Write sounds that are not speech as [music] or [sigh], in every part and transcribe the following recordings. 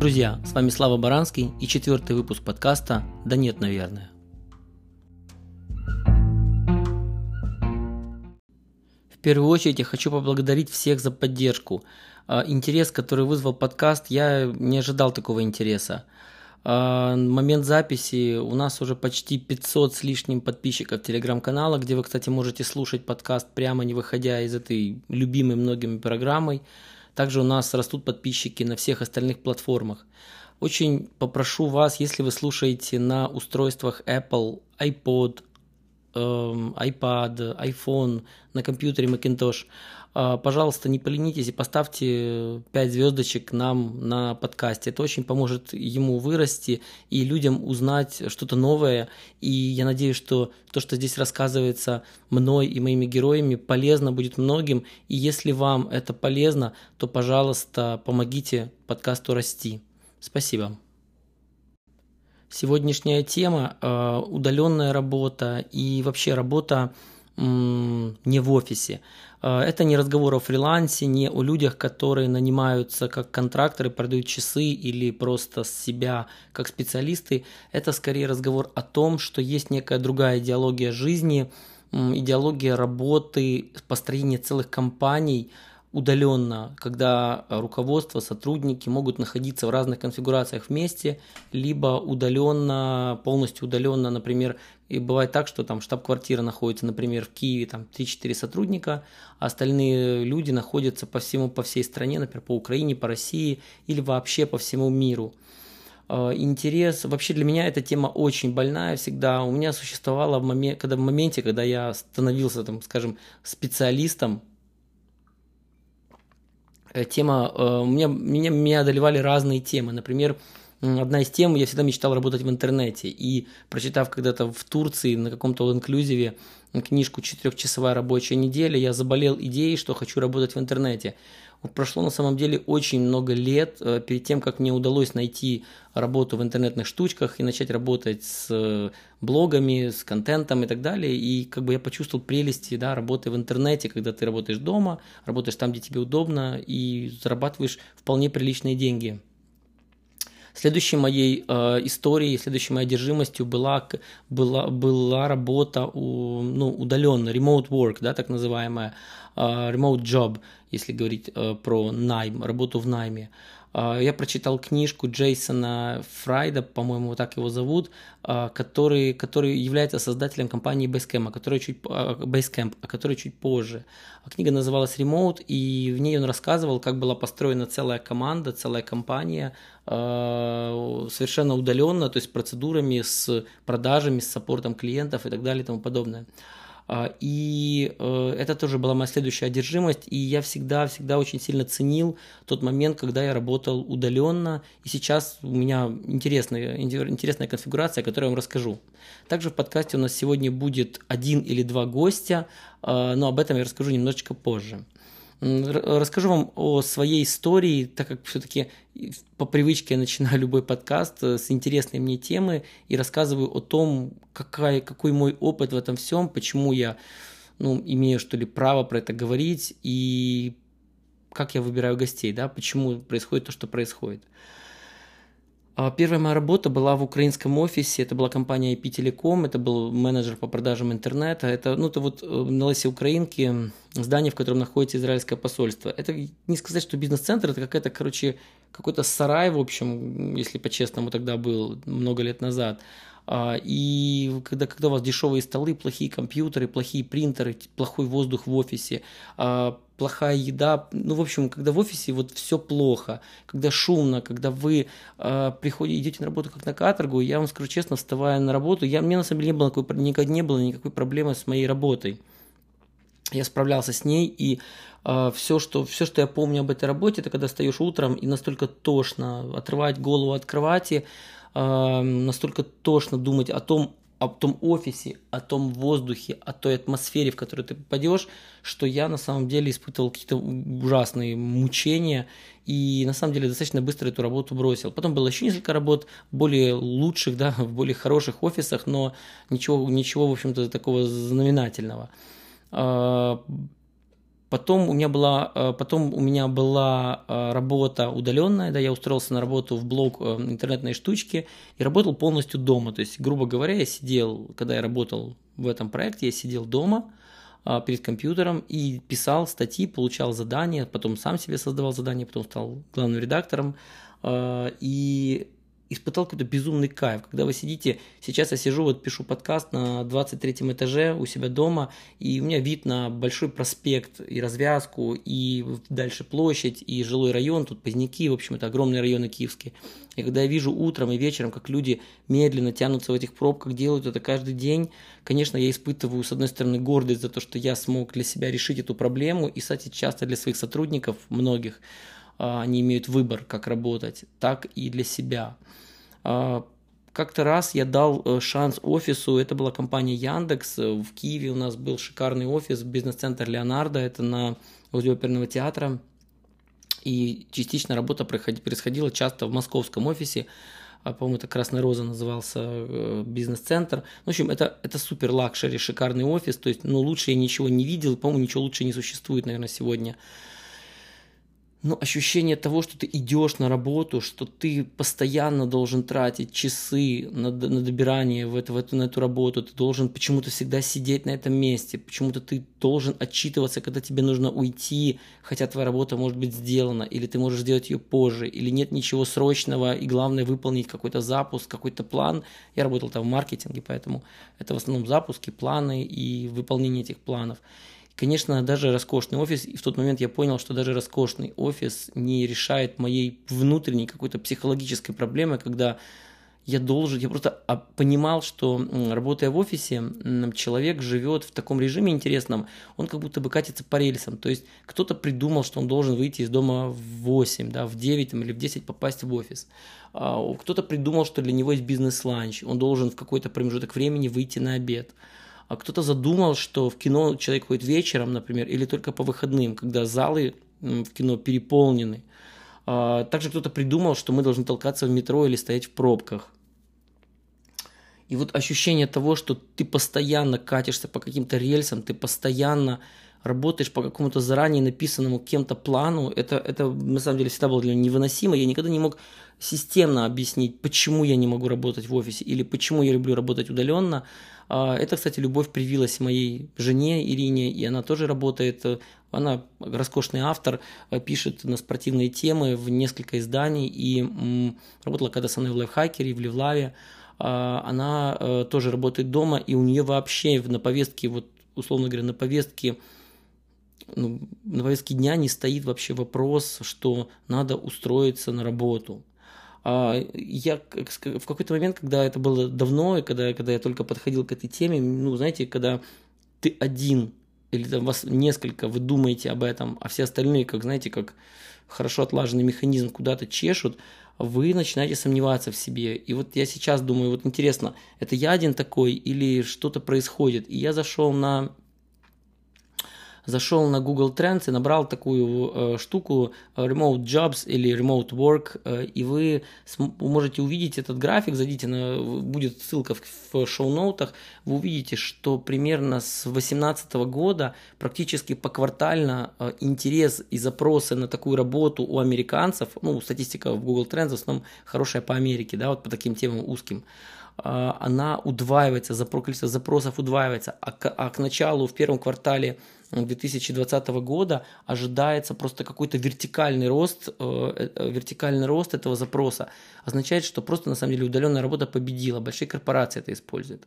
Друзья, с вами Слава Баранский и четвертый выпуск подкаста «Да нет, наверное». В первую очередь я хочу поблагодарить всех за поддержку. А, интерес, который вызвал подкаст, я не ожидал такого интереса. А, момент записи у нас уже почти 500 с лишним подписчиков телеграм-канала, где вы, кстати, можете слушать подкаст прямо не выходя из этой любимой многими программой. Также у нас растут подписчики на всех остальных платформах. Очень попрошу вас, если вы слушаете на устройствах Apple, iPod, эм, iPad, iPhone, на компьютере Macintosh, пожалуйста, не поленитесь и поставьте 5 звездочек нам на подкасте. Это очень поможет ему вырасти и людям узнать что-то новое. И я надеюсь, что то, что здесь рассказывается мной и моими героями, полезно будет многим. И если вам это полезно, то, пожалуйста, помогите подкасту расти. Спасибо. Сегодняшняя тема э, удаленная работа и вообще работа не в офисе. Э, это не разговор о фрилансе, не о людях, которые нанимаются как контракторы, продают часы или просто себя как специалисты. Это скорее разговор о том, что есть некая другая идеология жизни, идеология работы, построения целых компаний – удаленно, когда руководство, сотрудники могут находиться в разных конфигурациях вместе, либо удаленно, полностью удаленно, например, и бывает так, что там штаб-квартира находится, например, в Киеве, там 3-4 сотрудника, а остальные люди находятся по всему, по всей стране, например, по Украине, по России или вообще по всему миру. А, интерес, вообще для меня эта тема очень больная всегда. У меня существовало в момент, когда в моменте, когда я становился, там, скажем, специалистом Э, тема, э, меня, меня, меня одолевали разные темы. Например, одна из тем, я всегда мечтал работать в интернете. И прочитав когда-то в Турции на каком-то инклюзиве книжку «Четырехчасовая рабочая неделя», я заболел идеей, что хочу работать в интернете. Прошло на самом деле очень много лет э, перед тем, как мне удалось найти работу в интернетных штучках и начать работать с э, блогами, с контентом и так далее. И как бы я почувствовал прелести да, работы в интернете, когда ты работаешь дома, работаешь там, где тебе удобно и зарабатываешь вполне приличные деньги. Следующей моей э, историей, следующей моей одержимостью была, была, была работа у, ну, удаленно, remote work, да, так называемая, э, remote job, если говорить э, про найм, работу в найме. А, я прочитал книжку Джейсона Фрайда, по-моему, так его зовут, а, который, который является создателем компании Basecamp, который чуть, а, Basecamp, а который чуть позже. Книга называлась Remote, и в ней он рассказывал, как была построена целая команда, целая компания, совершенно удаленно, то есть процедурами, с продажами, с саппортом клиентов и так далее и тому подобное. А, и э, это тоже была моя следующая одержимость, и я всегда-всегда очень сильно ценил тот момент, когда я работал удаленно, и сейчас у меня интересная, интересная конфигурация, о которой я вам расскажу. Также в подкасте у нас сегодня будет один или два гостя, а, но об этом я расскажу немножечко позже. Расскажу вам о своей истории, так как все-таки по привычке я начинаю [laughs] любой подкаст э, с интересной мне темы и рассказываю о том, какая, какой мой опыт в этом всем, почему я ну, имею что ли право про это говорить и как я выбираю гостей, да, почему происходит то, что происходит. А, первая моя работа была в украинском офисе, это была компания IP Telecom, это был менеджер по продажам интернета, это, ну, это вот э, на Лосе Украинки, здание, в котором находится израильское посольство. Это не сказать, что бизнес-центр, это какая-то, короче, какой-то сарай, в общем, если по-честному тогда был, много лет назад. А, и когда, когда у вас дешевые столы, плохие компьютеры, плохие принтеры, плохой воздух в офисе, а, плохая еда, ну, в общем, когда в офисе вот все плохо, когда шумно, когда вы э, приходите, идете на работу как на каторгу, я вам скажу честно, вставая на работу, я, мне на самом деле не было, никакой, никогда не было никакой проблемы с моей работой. Я справлялся с ней, и э, все, что, все, что я помню об этой работе, это когда встаешь утром и настолько тошно отрывать голову от кровати, настолько тошно думать о том, о том офисе, о том воздухе, о той атмосфере, в которую ты попадешь, что я на самом деле испытывал какие-то ужасные мучения и на самом деле достаточно быстро эту работу бросил. Потом было еще несколько работ более лучших, да, [laughs] в более хороших офисах, но ничего, ничего в общем-то, такого знаменательного. А, Потом у меня была, э, потом у меня была э, работа удаленная, да, я устроился на работу в блог э, интернетной штучки и работал полностью дома. То есть, грубо говоря, я сидел, когда я работал в этом проекте, я сидел дома перед компьютером и писал статьи, получал задания, потом сам себе создавал задания, потом стал главным редактором. И испытал какой-то безумный кайф, когда вы сидите, сейчас я сижу, вот пишу подкаст на 23 этаже у себя дома, и у меня вид на большой проспект и развязку, и дальше площадь, и жилой район, тут Поздняки, в общем, это огромные районы киевские. И когда я вижу утром и вечером, как люди медленно тянутся в этих пробках, делают это каждый день, конечно, я испытываю, с одной стороны, гордость за то, что я смог для себя решить эту проблему, и, кстати, часто для своих сотрудников, многих, они имеют выбор, как работать, так и для себя. А, как-то раз я дал э, шанс офису, это была компания Яндекс, э, в Киеве у нас был шикарный офис, бизнес-центр Леонардо, это на возле оперного театра, и частично работа происходила часто в московском офисе, а, по-моему, это Красная Роза назывался э, бизнес-центр. В общем, это, это супер luxury, шикарный офис, то есть, ну, лучше я ничего не видел, по-моему, ничего лучше не существует, наверное, сегодня ну, ощущение того, что ты идешь на работу, что ты постоянно должен тратить часы на, на добирание в эту, в эту, на эту работу, ты должен почему-то всегда сидеть на этом месте, почему-то ты должен отчитываться, когда тебе нужно уйти, хотя твоя работа может быть сделана, или ты можешь сделать ее позже, или нет ничего срочного, и главное выполнить какой-то запуск, какой-то план. Я работал там в маркетинге, поэтому это в основном запуски, планы и выполнение этих планов. Конечно, даже роскошный офис, и в тот момент я понял, что даже роскошный офис не решает моей внутренней какой-то психологической проблемы, когда я должен, я просто а, понимал, что работая в офисе, человек живет в таком режиме интересном, он как будто бы катится по рельсам. То есть кто-то придумал, что он должен выйти из дома в 8, да, в 9 там, или в 10 попасть в офис. А, кто-то придумал, что для него есть бизнес-ланч, он должен в какой-то промежуток времени выйти на обед а кто-то задумал, что в кино человек ходит вечером, например, или только по выходным, когда залы в кино переполнены. А, также кто-то придумал, что мы должны толкаться в метро или стоять в пробках. И вот ощущение того, что ты постоянно катишься по каким-то рельсам, ты постоянно работаешь по какому-то заранее написанному кем-то плану, это, это на самом деле всегда было для меня невыносимо. Я никогда не мог системно объяснить, почему я не могу работать в офисе или почему я люблю работать удаленно. А, это, кстати, любовь привилась моей жене Ирине, и она тоже работает. Она роскошный автор, пишет на спортивные темы в несколько изданий и работала когда со мной в лайфхакере, в Левлаве. А, она э, тоже работает дома, и у нее вообще на повестке, вот условно говоря, на повестке ну, на повестке дня не стоит вообще вопрос, что надо устроиться на работу. А, я в какой-то момент, когда это было давно, и когда, когда я только подходил к этой теме, ну, знаете, когда ты один или там вас несколько, вы думаете об этом, а все остальные, как знаете, как хорошо отлаженный механизм куда-то чешут, вы начинаете сомневаться в себе. И вот я сейчас думаю, вот интересно, это я один такой или что-то происходит? И я зашел на зашел на Google Trends и набрал такую э, штуку э, Remote Jobs или Remote Work, э, и вы можете увидеть этот график, зайдите на, будет ссылка в, в шоу-ноутах, вы увидите, что примерно с 2018 года практически поквартально э, интерес и запросы на такую работу у американцев, ну, статистика в Google Trends в основном хорошая по Америке, да, вот по таким темам узким, э, она удваивается, количество запросов удваивается, а к, а к началу, в первом квартале 2020 года ожидается просто какой-то вертикальный рост, э, э, вертикальный рост этого запроса. Означает, что просто на самом деле удаленная работа победила, большие корпорации это используют.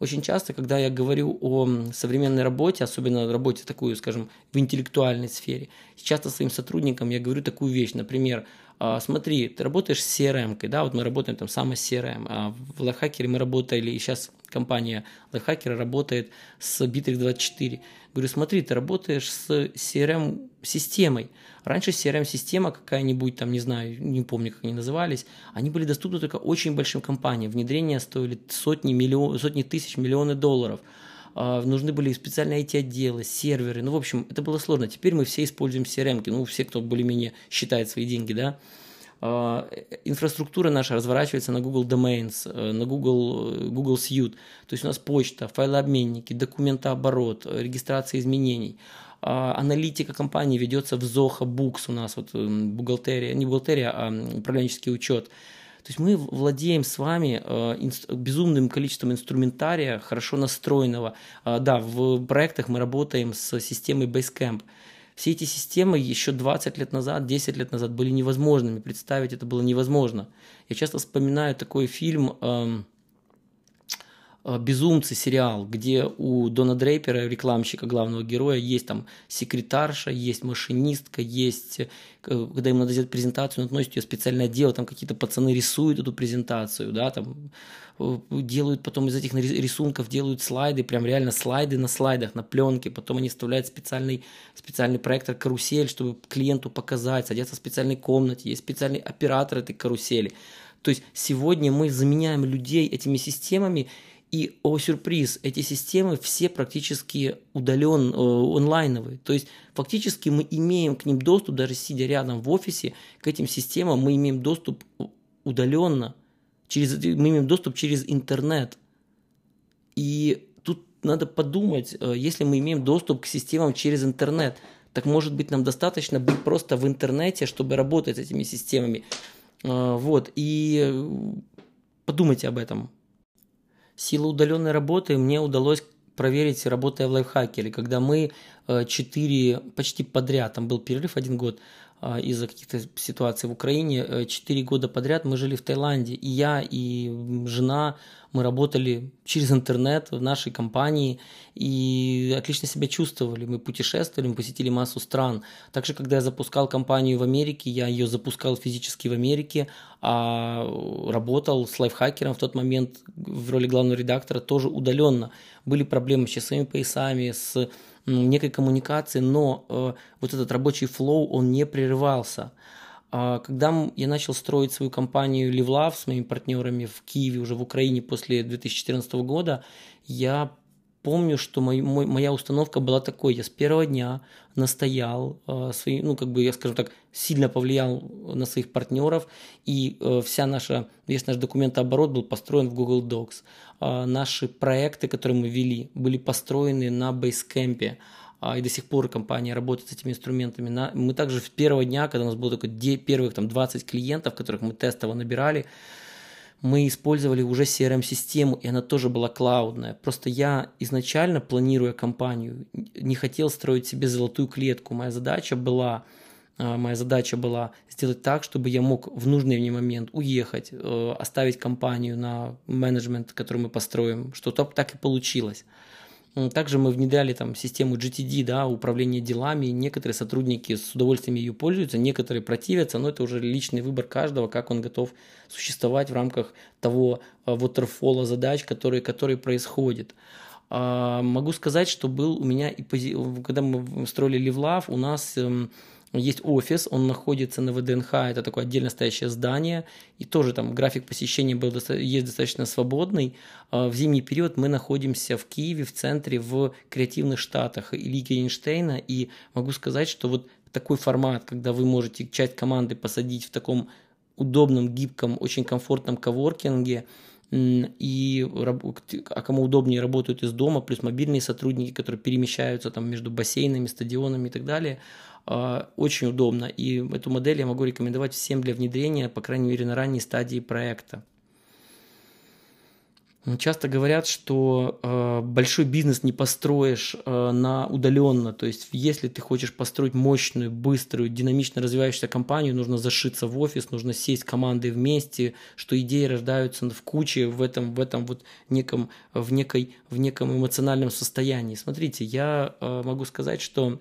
Очень часто, когда я говорю о современной работе, особенно работе такую, скажем, в интеллектуальной сфере, часто своим сотрудникам я говорю такую вещь, например, «А, смотри, ты работаешь с CRM, да, вот мы работаем там само с CRM, а в Лайфхакере мы работали, и сейчас компания Лайфхакера работает с Bittrex24. Говорю, смотри, ты работаешь с CRM-системой. Раньше CRM-система какая-нибудь, там, не знаю, не помню, как они назывались, они были доступны только очень большим компаниям. Внедрения стоили сотни, миллион, сотни тысяч, миллионы долларов. А, нужны были специальные IT-отделы, серверы. Ну, в общем, это было сложно. Теперь мы все используем CRM, ну, все, кто более-менее считает свои деньги, да. А, инфраструктура наша разворачивается на Google Domains, э, на Google, э, Google Suite. То есть у нас почта, файлообменники, документооборот, регистрация изменений. А, аналитика компании ведется в Zoho Books у нас, вот эм, бухгалтерия, не бухгалтерия, а управленческий учет. То есть мы владеем с вами э, безумным количеством инструментария, хорошо настроенного. Да, в проектах мы работаем с системой Basecamp. Все эти системы еще 20 лет назад, 10 лет назад были невозможными. Представить это было невозможно. Я часто вспоминаю такой фильм эм, «Безумцы» сериал, где у Дона Дрейпера, рекламщика главного героя, есть там секретарша, есть машинистка, есть, э, когда ему надо сделать презентацию, он относит ее в специальное отдел, там какие-то пацаны рисуют эту презентацию, да, там э, делают потом из этих рисунков, делают слайды, прям реально слайды на слайдах, на пленке, потом они вставляют специальный, специальный проектор карусель, чтобы клиенту показать, садятся в специальной комнате, есть специальный оператор этой карусели. То есть сегодня мы заменяем людей этими системами, и, о сюрприз, эти системы все практически удален, э, онлайновые. То есть фактически мы имеем к ним доступ, даже сидя рядом в офисе, к этим системам мы имеем доступ удаленно. Через, мы имеем доступ через интернет. И тут надо подумать, э, если мы имеем доступ к системам через интернет, так может быть нам достаточно быть просто в интернете, чтобы работать с этими системами. Э, вот, и подумайте об этом силу удаленной работы мне удалось проверить, работая в лайфхакере, когда мы э, четыре почти подряд, там был перерыв один год, а, из-за каких-то ситуаций в Украине. Э, четыре года подряд мы жили в Таиланде. И я, и жена, мы работали через интернет в нашей компании и отлично себя чувствовали. Мы путешествовали, мы посетили массу стран. Также, когда я запускал компанию в Америке, я ее запускал физически в Америке, а работал с лайфхакером в тот момент в роли главного редактора тоже удаленно. Были проблемы с часовыми поясами, с некой коммуникации, но э, вот этот рабочий флоу, он не прерывался. А когда я начал строить свою компанию LiveLove с моими партнерами в Киеве, уже в Украине после 2014 года, я помню, что мой, моя установка была такой. Я с первого дня настоял, э, свои, ну, как бы, я скажем так, сильно повлиял на своих партнеров, и э, вся наша, весь наш документооборот был построен в Google Docs. Э, наши проекты, которые мы вели, были построены на Basecamp. А, и до сих пор компания работает с этими инструментами. Мы также с первого дня, когда у нас было только первых там, 20 клиентов, которых мы тестово набирали, мы использовали уже CRM-систему, и она тоже была клаудная. Просто я изначально, планируя компанию, не хотел строить себе золотую клетку. Моя задача была, а, моя задача была сделать так, чтобы я мог в нужный мне момент уехать, э, оставить компанию на менеджмент, который мы построим, что так и получилось. Также мы внедряли там систему GTD, да, управление делами. Некоторые сотрудники с удовольствием ее пользуются, некоторые противятся, но это уже личный выбор каждого, как он готов существовать в рамках того waterfall задач, которые, которые происходят. А, могу сказать, что был у меня, когда мы строили LiveLove, у нас эм, есть офис, он находится на ВДНХ, это такое отдельно стоящее здание, и тоже там график посещения был, есть достаточно свободный. А, в зимний период мы находимся в Киеве, в центре, в креативных штатах Ильи Эйнштейна, и могу сказать, что вот такой формат, когда вы можете часть команды посадить в таком удобном, гибком, очень комфортном коворкинге, и а кому удобнее работают из дома, плюс мобильные сотрудники, которые перемещаются там между бассейнами, стадионами и так далее – очень удобно. И эту модель я могу рекомендовать всем для внедрения, по крайней мере, на ранней стадии проекта. Часто говорят, что э, большой бизнес не построишь э, на удаленно. То есть, если ты хочешь построить мощную, быструю, динамично развивающуюся компанию, нужно зашиться в офис, нужно сесть командой вместе, что идеи рождаются в куче в этом, в этом вот неком, в некой, в неком эмоциональном состоянии. Смотрите, я э, могу сказать, что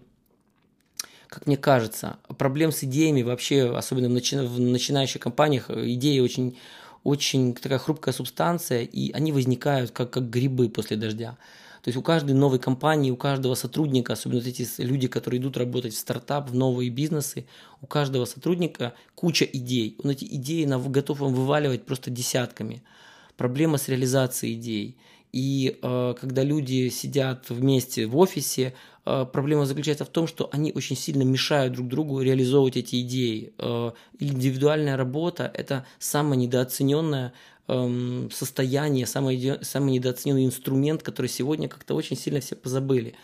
как мне кажется. Проблем с идеями вообще, особенно в, начи- в начинающих компаниях, идеи очень, очень такая хрупкая субстанция, и они возникают как, как грибы после дождя. То есть у каждой новой компании, у каждого сотрудника, особенно вот эти люди, которые идут работать в стартап, в новые бизнесы, у каждого сотрудника куча идей. Он эти идеи готов вам вываливать просто десятками. Проблема с реализацией идей. И э, когда люди сидят вместе в офисе, э, проблема заключается в том, что они очень сильно мешают друг другу реализовывать эти идеи. Э, индивидуальная работа – это самое недооцененное эм, состояние, самый, самый недооцененный инструмент, который сегодня как-то очень сильно все позабыли.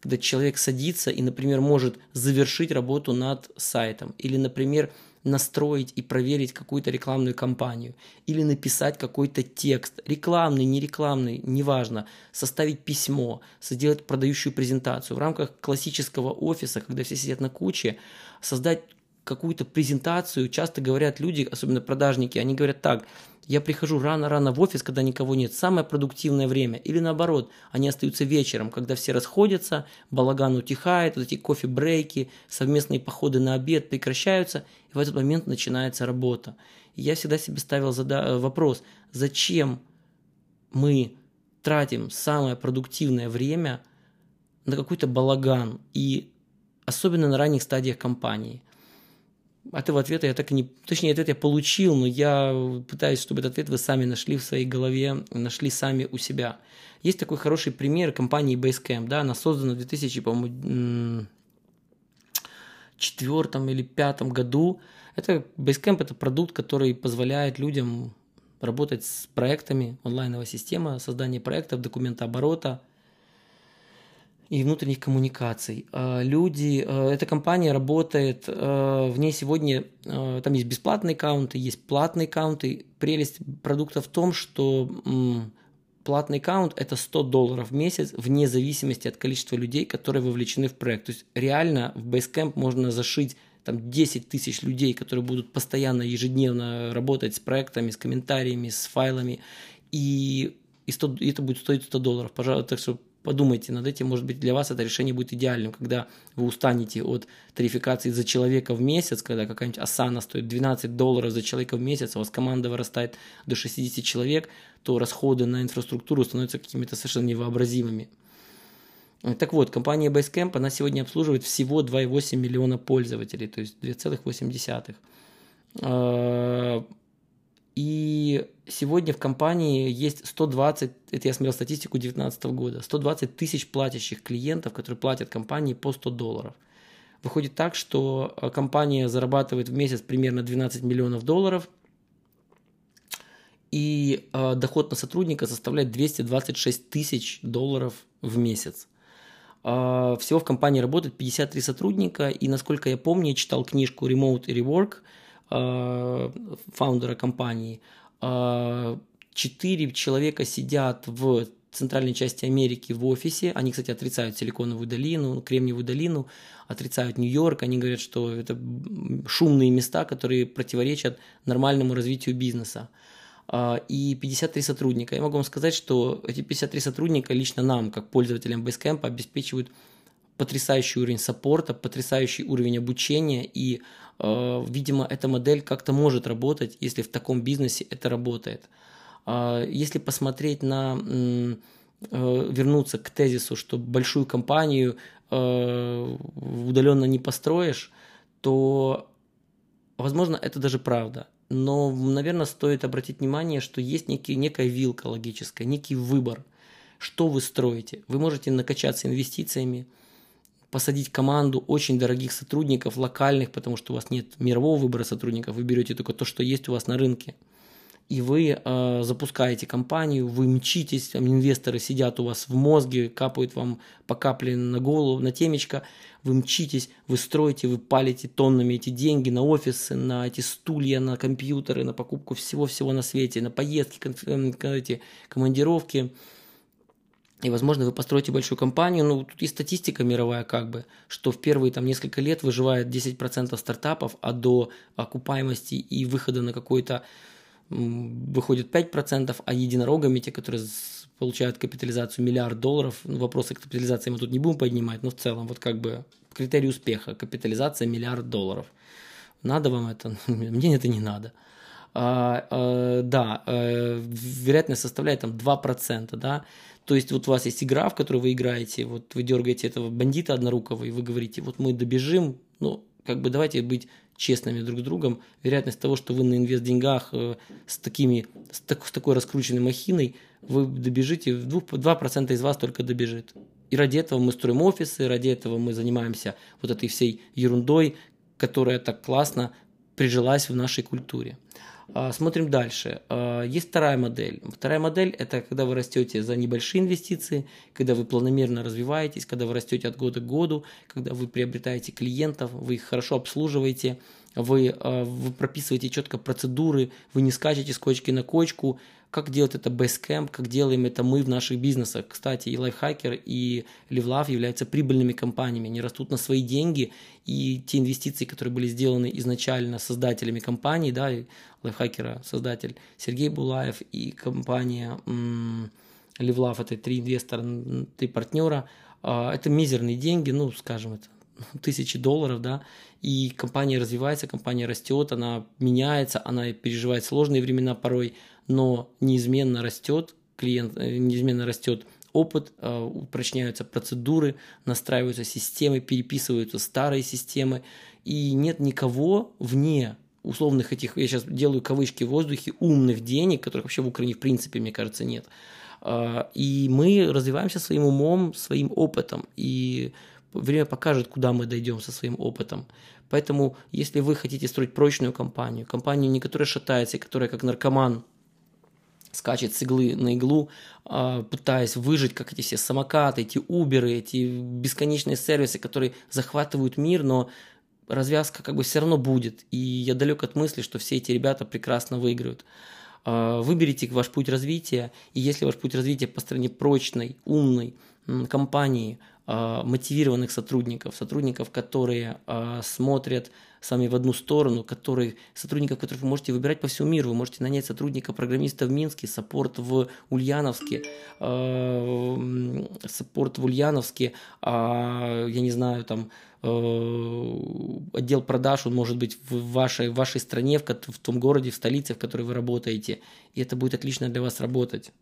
Когда человек садится и, например, может завершить работу над сайтом или, например, настроить и проверить какую-то рекламную кампанию или написать какой-то текст, рекламный, не рекламный, неважно, составить письмо, сделать продающую презентацию. В рамках классического офиса, когда все сидят на куче, создать какую-то презентацию, часто говорят люди, особенно продажники, они говорят так, я прихожу рано-рано в офис, когда никого нет, самое продуктивное время. Или наоборот, они остаются вечером, когда все расходятся, балаган утихает, вот эти кофе-брейки, совместные походы на обед прекращаются, и в этот момент начинается работа. И я всегда себе ставил зада- вопрос, зачем мы тратим самое продуктивное время на какой-то балаган, и особенно на ранних стадиях компании – этого ответа я так и не... Точнее, ответ я получил, но я пытаюсь, чтобы этот ответ вы сами нашли в своей голове, нашли сами у себя. Есть такой хороший пример компании Basecamp, да, она создана в 2000, по-моему, четвертом или пятом году. Это Basecamp – это продукт, который позволяет людям работать с проектами, онлайновая система, создание проектов, документооборота – и внутренних коммуникаций. А, люди, а, эта компания работает, а, в ней сегодня, там есть бесплатные аккаунты, есть платные аккаунты. Прелесть продукта в том, что платный аккаунт – это 100 долларов в месяц, вне зависимости от количества людей, которые вовлечены в проект. То есть реально в Basecamp можно зашить там 10 тысяч людей, которые будут постоянно, ежедневно работать с проектами, с комментариями, с файлами, и, и, 100, и это будет стоить 100 долларов. Пожалуйста, так что подумайте над этим, может быть, для вас это решение будет идеальным, когда вы устанете от тарификации за человека в месяц, когда какая-нибудь Асана стоит 12 долларов за человека в месяц, а у вас команда вырастает до 60 человек, то расходы на инфраструктуру становятся какими-то совершенно невообразимыми. Так вот, компания Basecamp, она сегодня обслуживает всего 2,8 миллиона пользователей, то есть 2,8. И сегодня в компании есть 120, это я смотрел статистику 2019 года, 120 тысяч платящих клиентов, которые платят компании по 100 долларов. Выходит так, что э, компания зарабатывает в месяц примерно 12 миллионов долларов, и э, доход на сотрудника составляет 226 тысяч долларов в месяц. Э, всего в компании работает 53 сотрудника, и насколько я помню, я читал книжку Remote и Rework – фаундера компании. Э, четыре человека сидят в центральной части Америки в офисе. Они, кстати, отрицают Силиконовую долину, Кремниевую долину, отрицают Нью-Йорк. Они говорят, что это шумные места, которые противоречат нормальному развитию бизнеса. Э, и 53 сотрудника. Я могу вам сказать, что эти 53 сотрудника лично нам, как пользователям Basecamp, обеспечивают потрясающий уровень саппорта, потрясающий уровень обучения, и, э, видимо, эта модель как-то может работать, если в таком бизнесе это работает. Э, если посмотреть на, э, вернуться к тезису, что большую компанию э, удаленно не построишь, то, возможно, это даже правда. Но, наверное, стоит обратить внимание, что есть некий, некая вилка логическая, некий выбор, что вы строите. Вы можете накачаться инвестициями, посадить команду очень дорогих сотрудников, локальных, потому что у вас нет мирового выбора сотрудников, вы берете только то, что есть у вас на рынке. И вы э, запускаете компанию, вы мчитесь, там инвесторы сидят у вас в мозге, капают вам по капле на голову, на темечко, вы мчитесь, вы строите, вы палите тоннами эти деньги на офисы, на эти стулья, на компьютеры, на покупку всего-всего на свете, на поездки, конф... эти командировки, и, возможно, вы построите большую компанию. Ну, тут и статистика мировая как бы, что в первые там несколько лет выживает 10% стартапов, а до окупаемости и выхода на какой-то выходит 5%, а единорогами, те, которые получают капитализацию миллиард долларов, ну, вопросы капитализации мы тут не будем поднимать, но в целом вот как бы критерий успеха, капитализация миллиард долларов. Надо вам это? [laughs] Мне это не надо. А, а, да, а, вероятность составляет там 2%, да, то есть вот у вас есть игра, в которую вы играете, вот вы дергаете этого бандита однорукого, и вы говорите, вот мы добежим, ну, как бы давайте быть честными друг с другом. Вероятность того, что вы на инвест деньгах э, с, такими, с, так, с такой раскрученной махиной, вы добежите, 2%, 2% из вас только добежит. И ради этого мы строим офисы, ради этого мы занимаемся вот этой всей ерундой, которая так классно прижилась в нашей культуре. А, смотрим дальше. А, есть вторая модель. Вторая модель – это когда вы растете за небольшие инвестиции, когда вы планомерно развиваетесь, когда вы растете от года к году, когда вы приобретаете клиентов, вы их хорошо обслуживаете, вы, а, вы прописываете четко процедуры, вы не скачете с кочки на кочку, как делать это Basecamp, как делаем это мы в наших бизнесах. Кстати, и Lifehacker, и LiveLove являются прибыльными компаниями, они растут на свои деньги, и те инвестиции, которые были сделаны изначально создателями компании, да, Lifehacker, создатель Сергей Булаев и компания LiveLove, это три инвестора, три партнера, а, это мизерные деньги, ну, скажем, это [laughs] тысячи долларов, да, и компания развивается, компания растет, она меняется, она переживает сложные времена порой, но неизменно растет клиент, э, неизменно растет опыт, э, упрочняются процедуры, настраиваются системы, переписываются старые системы, и нет никого вне условных этих, я сейчас делаю кавычки в воздухе, умных денег, которых вообще в Украине в принципе, мне кажется, нет. А, и мы развиваемся своим умом, своим опытом, и время покажет, куда мы дойдем со своим опытом. Поэтому, если вы хотите строить прочную компанию, компанию, не которая шатается, которая как наркоман скачет с иглы на иглу, а, пытаясь выжить, как эти все самокаты, эти уберы, эти бесконечные сервисы, которые захватывают мир, но развязка как бы все равно будет. И я далек от мысли, что все эти ребята прекрасно выиграют. А, выберите ваш путь развития, и если ваш путь развития по стороне прочной, умной компании, а, мотивированных сотрудников, сотрудников, которые смотрят сами в одну сторону, который, сотрудников, которых вы можете выбирать по всему миру. Вы можете нанять сотрудника программиста в Минске, саппорт в Ульяновске, э, саппорт в Ульяновске, э, я не знаю, там э, отдел продаж, он может быть в вашей, в вашей стране, в, в том городе, в столице, в которой вы работаете, и это будет отлично для вас работать.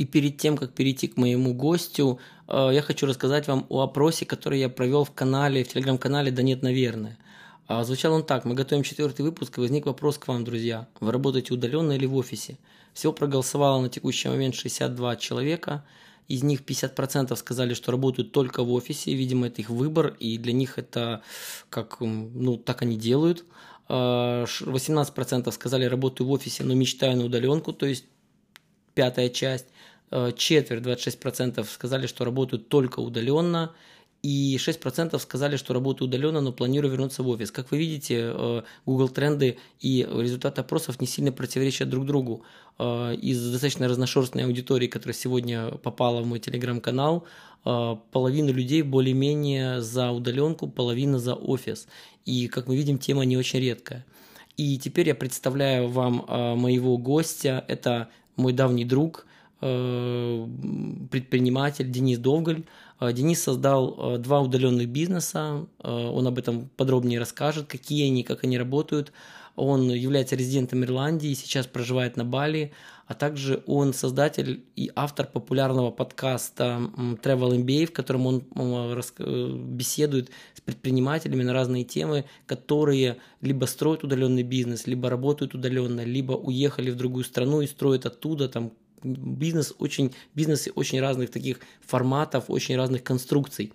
И перед тем, как перейти к моему гостю, э, я хочу рассказать вам о опросе, который я провел в канале, в телеграм-канале «Да нет, наверное». А звучал он так. Мы готовим четвертый выпуск, и возник вопрос к вам, друзья. Вы работаете удаленно или в офисе? Всего проголосовало на текущий момент 62 человека. Из них 50% сказали, что работают только в офисе. Видимо, это их выбор, и для них это как, ну, так они делают. 18% а, сказали, работаю в офисе, но мечтаю на удаленку, то есть пятая часть. А, четверть, 26% сказали, что работают только удаленно и 6% сказали, что работают удаленно, но планирую вернуться в офис. Как вы видите, э, Google тренды и результаты опросов не сильно противоречат друг другу. Э, из достаточно разношерстной аудитории, которая сегодня попала в мой телеграм-канал, э, половина людей более-менее за удаленку, половина за офис. И, как мы видим, тема не очень редкая. И теперь я представляю вам моего гостя. Это мой давний друг, предприниматель Денис Довголь. Э, Денис создал э, два удаленных бизнеса, э, он об этом подробнее расскажет, какие они, как они работают. Он является резидентом Ирландии, сейчас проживает на Бали, а также он создатель и автор популярного подкаста Travel MBA, в котором он беседует с предпринимателями на разные темы, которые либо строят удаленный бизнес, либо работают удаленно, либо уехали в другую страну и строят оттуда там бизнес очень, бизнесы очень разных таких форматов, очень разных конструкций.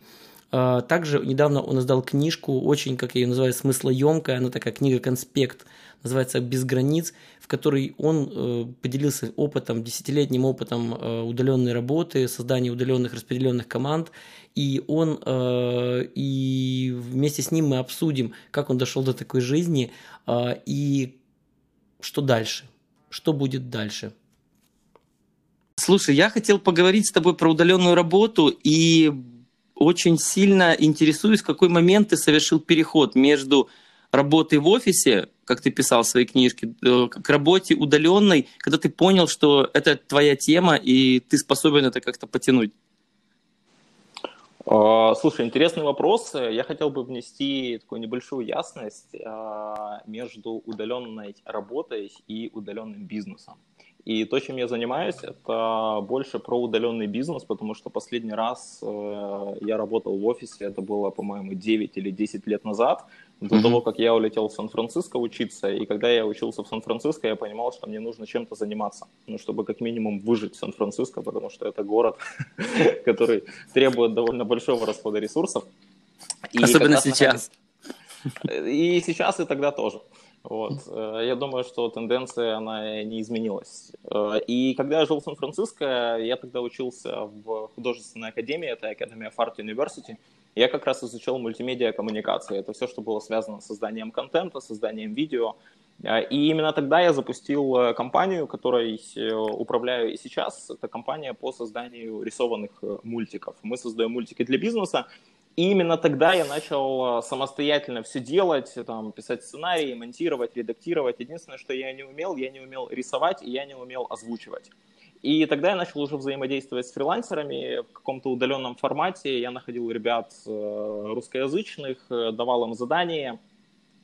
А, также недавно он издал книжку, очень, как я ее называю, смыслоемкая, она такая книга-конспект, называется «Без границ», в которой он э, поделился опытом, десятилетним опытом э, удаленной работы, создания удаленных распределенных команд, и он, э, и вместе с ним мы обсудим, как он дошел до такой жизни, и что дальше, что будет дальше. Слушай, я хотел поговорить с тобой про удаленную работу и очень сильно интересуюсь, в какой момент ты совершил переход между работой в офисе, как ты писал в своей книжке, э, к работе удаленной, когда ты понял, что это твоя тема, и ты способен это как-то потянуть? А, слушай, интересный вопрос. Я хотел бы внести такую небольшую ясность а, между удаленной работой и удаленным бизнесом. И то, чем я занимаюсь, это больше про удаленный бизнес, потому что последний раз э, я работал в офисе, это было, по-моему, 9 или 10 лет назад. до mm-hmm. того, как я улетел в Сан-Франциско учиться. И когда я учился в Сан-Франциско, я понимал, что мне нужно чем-то заниматься, ну, чтобы как минимум выжить в Сан-Франциско, потому что это город, [laughs] который требует довольно большого расхода ресурсов. Особенно сейчас. И сейчас, и тогда тоже. Вот. Э, я думаю, что тенденция, она не изменилась. Э, и когда я жил в Сан-Франциско, я тогда учился в художественной академии, это Academy of Art University, я как раз изучал мультимедиа коммуникации. Это все, что было связано с созданием контента, созданием видео. Э, и именно тогда я запустил компанию, которой управляю и сейчас. Это компания по созданию рисованных мультиков. Мы создаем мультики для бизнеса, и именно тогда я начал а, самостоятельно все делать, там, писать сценарии, монтировать, редактировать. Единственное, что я не умел, я не умел рисовать и я не умел озвучивать. И тогда я начал уже взаимодействовать с фрилансерами в каком-то удаленном формате. Я находил ребят э, русскоязычных, э, давал им задания,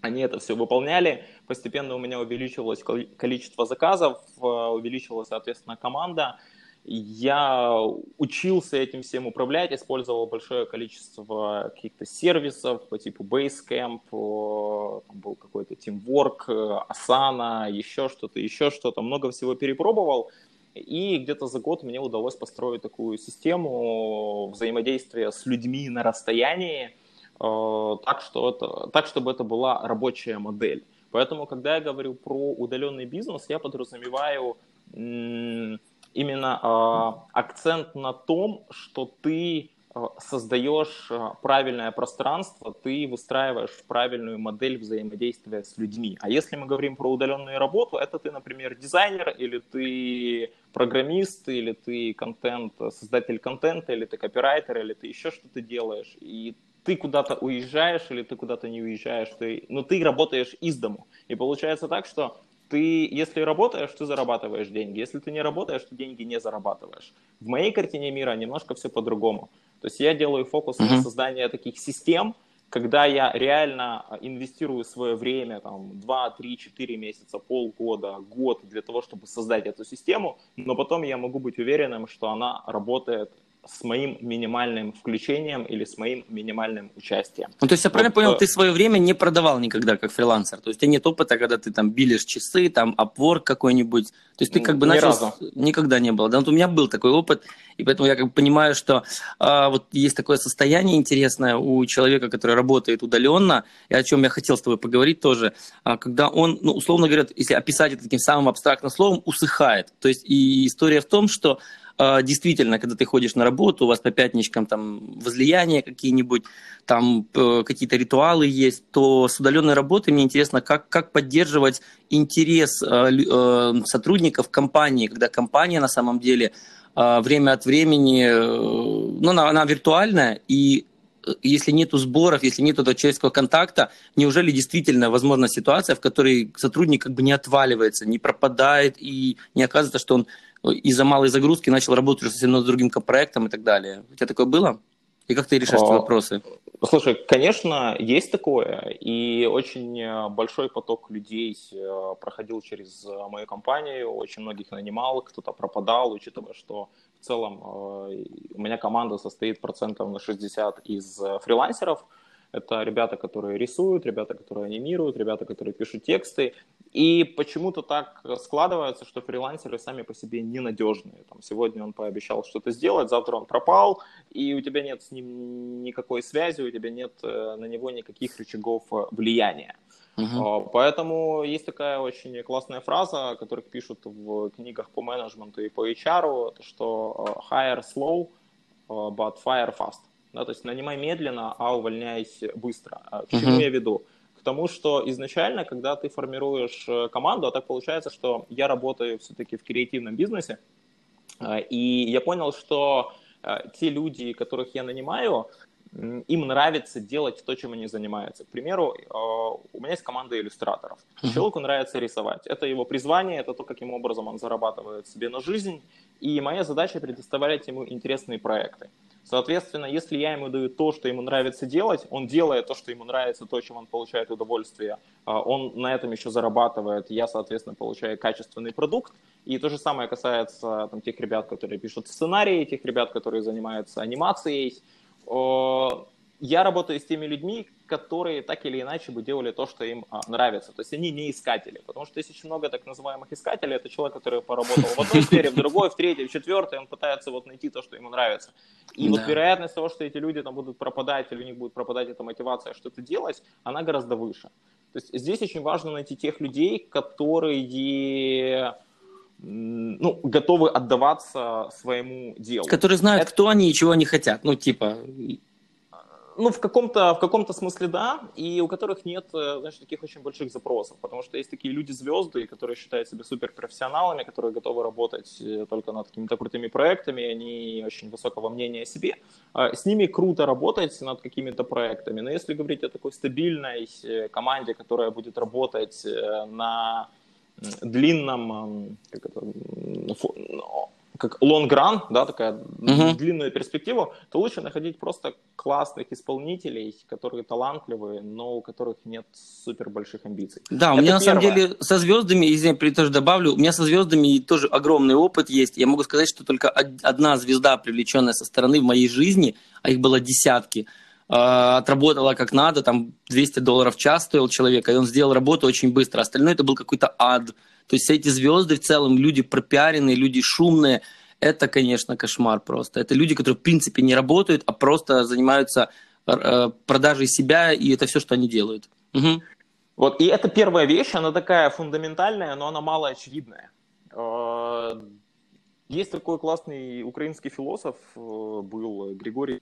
они это все выполняли. Постепенно у меня увеличивалось количество заказов, э, увеличилась, соответственно, команда. Я учился этим всем управлять, использовал большое количество каких-то сервисов по типу Basecamp, был какой-то Teamwork, Asana, еще что-то, еще что-то, много всего перепробовал. И где-то за год мне удалось построить такую систему взаимодействия с людьми на расстоянии, так, что это, так чтобы это была рабочая модель. Поэтому, когда я говорю про удаленный бизнес, я подразумеваю именно э, акцент на том, что ты э, создаешь э, правильное пространство, ты выстраиваешь правильную модель взаимодействия с людьми. А если мы говорим про удаленную работу, это ты, например, дизайнер, или ты программист, или ты контент, создатель контента, или ты копирайтер, или ты еще что-то делаешь, и ты куда-то уезжаешь или ты куда-то не уезжаешь, ты, но ты работаешь из дому. И получается так, что ты, если работаешь, ты зарабатываешь деньги. Если ты не работаешь, ты деньги не зарабатываешь. В моей картине мира немножко все по-другому. То есть я делаю фокус mm-hmm. на создание таких систем, когда я реально инвестирую свое время, там, 2, 3, 4 месяца, полгода, год для того, чтобы создать эту систему, но потом я могу быть уверенным, что она работает с моим минимальным включением или с моим минимальным участием. Ну, то есть я правильно вот, понял, э, ты свое время не продавал никогда как фрилансер? То есть у тебя нет опыта, когда ты там билишь часы, там Upwork какой-нибудь? То есть ты как бы начал... Разу. Никогда не было. Да, вот у меня был такой опыт, и поэтому я как бы понимаю, что а, вот есть такое состояние интересное у человека, который работает удаленно, и о чем я хотел с тобой поговорить тоже, а, когда он, ну, условно говоря, если описать это таким самым абстрактным словом, усыхает. То есть и история в том, что действительно, когда ты ходишь на работу, у вас по пятничкам там возлияния какие-нибудь, там э, какие-то ритуалы есть, то с удаленной работой мне интересно, как, как поддерживать интерес э, э, сотрудников компании, когда компания на самом деле время от времени, ну, она, она виртуальная, и если нету сборов, если нету этого человеческого контакта, неужели действительно возможна ситуация, в которой сотрудник как бы не отваливается, не пропадает и не оказывается, что он из-за малой загрузки начал работать уже совсем над другим проектом и так далее. У тебя такое было? И как ты решаешь эти вопросы? Слушай, конечно, есть такое, и очень э, большой поток людей э, проходил через э, мою компанию, очень многих нанимал, кто-то пропадал, учитывая, что в целом у меня команда состоит процентов на 60 из фрилансеров, это ребята, которые рисуют, ребята, которые анимируют, ребята, которые пишут тексты. И почему-то так складывается, что фрилансеры сами по себе ненадежные. Там, сегодня он пообещал что-то сделать, завтра он пропал, и у тебя нет с ним никакой связи, у тебя нет э, на него никаких рычагов э, влияния. Uh-huh. Поэтому есть такая очень классная фраза, которую пишут в книгах по менеджменту и по HR, что э, hire slow, but fire fast. Да, то есть нанимай медленно, а увольняйся быстро. А к чему uh-huh. я веду? К тому, что изначально, когда ты формируешь э, команду, а так получается, что я работаю все-таки в креативном бизнесе, э, и я понял, что э, те люди, которых я нанимаю, им нравится делать то, чем они занимаются. К примеру, у меня есть команда иллюстраторов. Человеку нравится рисовать. Это его призвание, это то, каким образом он зарабатывает себе на жизнь. И моя задача предоставлять ему интересные проекты. Соответственно, если я ему даю то, что ему нравится делать, он делает то, что ему нравится, то, чем он получает удовольствие, а, он на этом еще зарабатывает, я, соответственно, получаю качественный продукт. И то же самое касается там, тех ребят, которые пишут сценарии, тех ребят, которые занимаются анимацией. Я работаю с теми людьми, которые так или иначе бы делали то, что им а, нравится. То есть они не искатели. Потому что есть очень много так называемых искателей. Это человек, который поработал в одной [laughs] сфере, в другой, в третьей, в четвертой. Он пытается вот найти то, что ему нравится. И да. вот вероятность того, что эти люди там будут пропадать или у них будет пропадать эта мотивация что-то делать, она гораздо выше. То есть здесь очень важно найти тех людей, которые ну, готовы отдаваться своему делу. Которые знают, Это... кто они и чего они хотят. Ну, типа, ну, в каком-то, в каком-то смысле да, и у которых нет, э, знаешь, таких очень больших запросов, потому что есть такие люди-звезды, которые считают себя суперпрофессионалами, которые готовы работать э, только над какими-то крутыми проектами, они очень высокого мнения о себе. А, с ними круто работать над какими-то проектами, но если говорить о такой стабильной э, команде, которая будет работать на длинном, как это, как long run, да, такая uh-huh. длинную перспективу, то лучше находить просто классных исполнителей, которые талантливые, но у которых нет супер больших амбиций. Да, у Это меня первое. на самом деле со звездами, извини, я тоже добавлю, у меня со звездами тоже огромный опыт есть. Я могу сказать, что только одна звезда, привлеченная со стороны в моей жизни, а их было десятки, отработала как надо, там 200 долларов в час стоил человек, и он сделал работу очень быстро. Остальное это был какой-то ад то есть эти звезды в целом, люди пропиаренные, люди шумные, это, конечно, кошмар просто. Это люди, которые в принципе не работают, а просто занимаются э, продажей себя, и это все, что они делают. Угу. Вот, и это первая вещь, она такая фундаментальная, но она мало очевидная. Э, есть такой классный украинский философ, э, был Григорий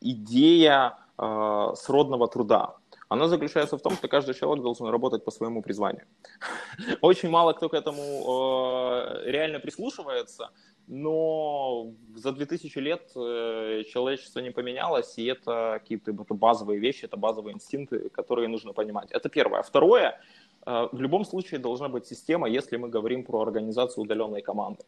идея сродного труда она заключается в том, что каждый человек должен работать по своему призванию. [laughs] Очень мало кто к этому э, реально прислушивается, но за 2000 лет э, человечество не поменялось, и это какие-то базовые вещи, это базовые инстинкты, которые нужно понимать. Это первое. Второе, э, в любом случае должна быть система, если мы говорим про организацию удаленной команды.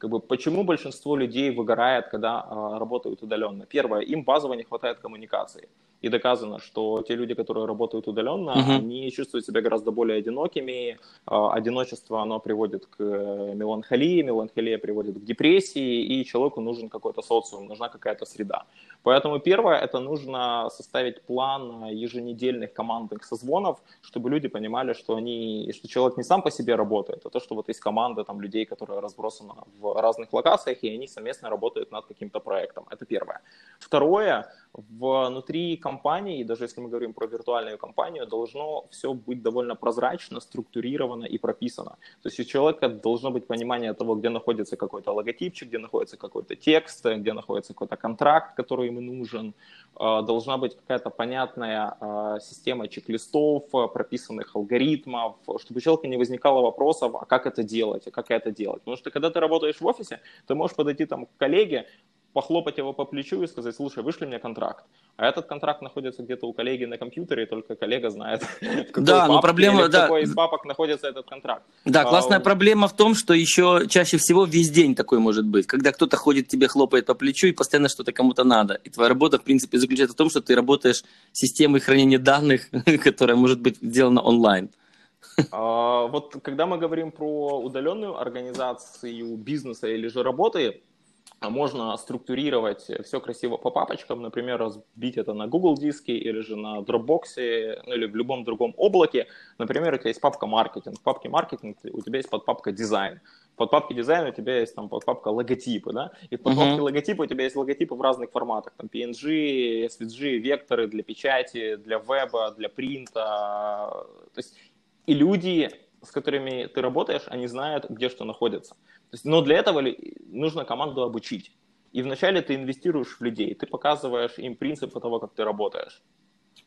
Как бы, почему большинство людей выгорает, когда э, работают удаленно? Первое, им базово не хватает коммуникации и доказано, что те люди, которые работают удаленно, uh-huh. они чувствуют себя гораздо более одинокими. А, одиночество, оно приводит к э, меланхолии, меланхолия приводит к депрессии, и человеку нужен какой-то социум, нужна какая-то среда. Поэтому первое, это нужно составить план еженедельных командных созвонов, чтобы люди понимали, что, они, что человек не сам по себе работает, а то, что вот есть команда там, людей, которые разбросаны в разных локациях, и они совместно работают над каким-то проектом. Это первое. Второе, внутри компании, даже если мы говорим про виртуальную компанию, должно все быть довольно прозрачно, структурировано и прописано. То есть у человека должно быть понимание того, где находится какой-то логотипчик, где находится какой-то текст, где находится какой-то контракт, который ему нужен. А, должна быть какая-то понятная а, система чек-листов, прописанных алгоритмов, чтобы у человека не возникало вопросов, а как это делать, а как это делать. Потому что когда ты работаешь в офисе, ты можешь подойти там к коллеге, похлопать его по плечу и сказать, слушай, вышли мне контракт. А этот контракт находится где-то у коллеги на компьютере, и только коллега знает, [laughs] в какой да, но проблема, да. какой из папок находится этот контракт. Да, классная а, проблема в том, что еще чаще всего весь день такой может быть, когда кто-то ходит тебе, хлопает по плечу, и постоянно что-то кому-то надо. И твоя работа, в принципе, заключается в том, что ты работаешь системой хранения данных, [laughs] которая может быть сделана онлайн. А, вот когда мы говорим про удаленную организацию бизнеса или же работы, а можно структурировать все красиво по папочкам, например, разбить это на Google диске или же на Dropbox, ну или в любом другом облаке. Например, у тебя есть папка маркетинг, в папке маркетинг у тебя есть подпапка дизайн. В подпапке дизайн у тебя есть там подпапка логотипы, да, и в подпапке uh-huh. логотипы у тебя есть логотипы в разных форматах, там PNG, SVG, векторы для печати, для веба, для принта, то есть и люди, с которыми ты работаешь, они знают, где что находится есть, но для этого нужно команду обучить. И вначале ты инвестируешь в людей, ты показываешь им принципы того, как ты работаешь.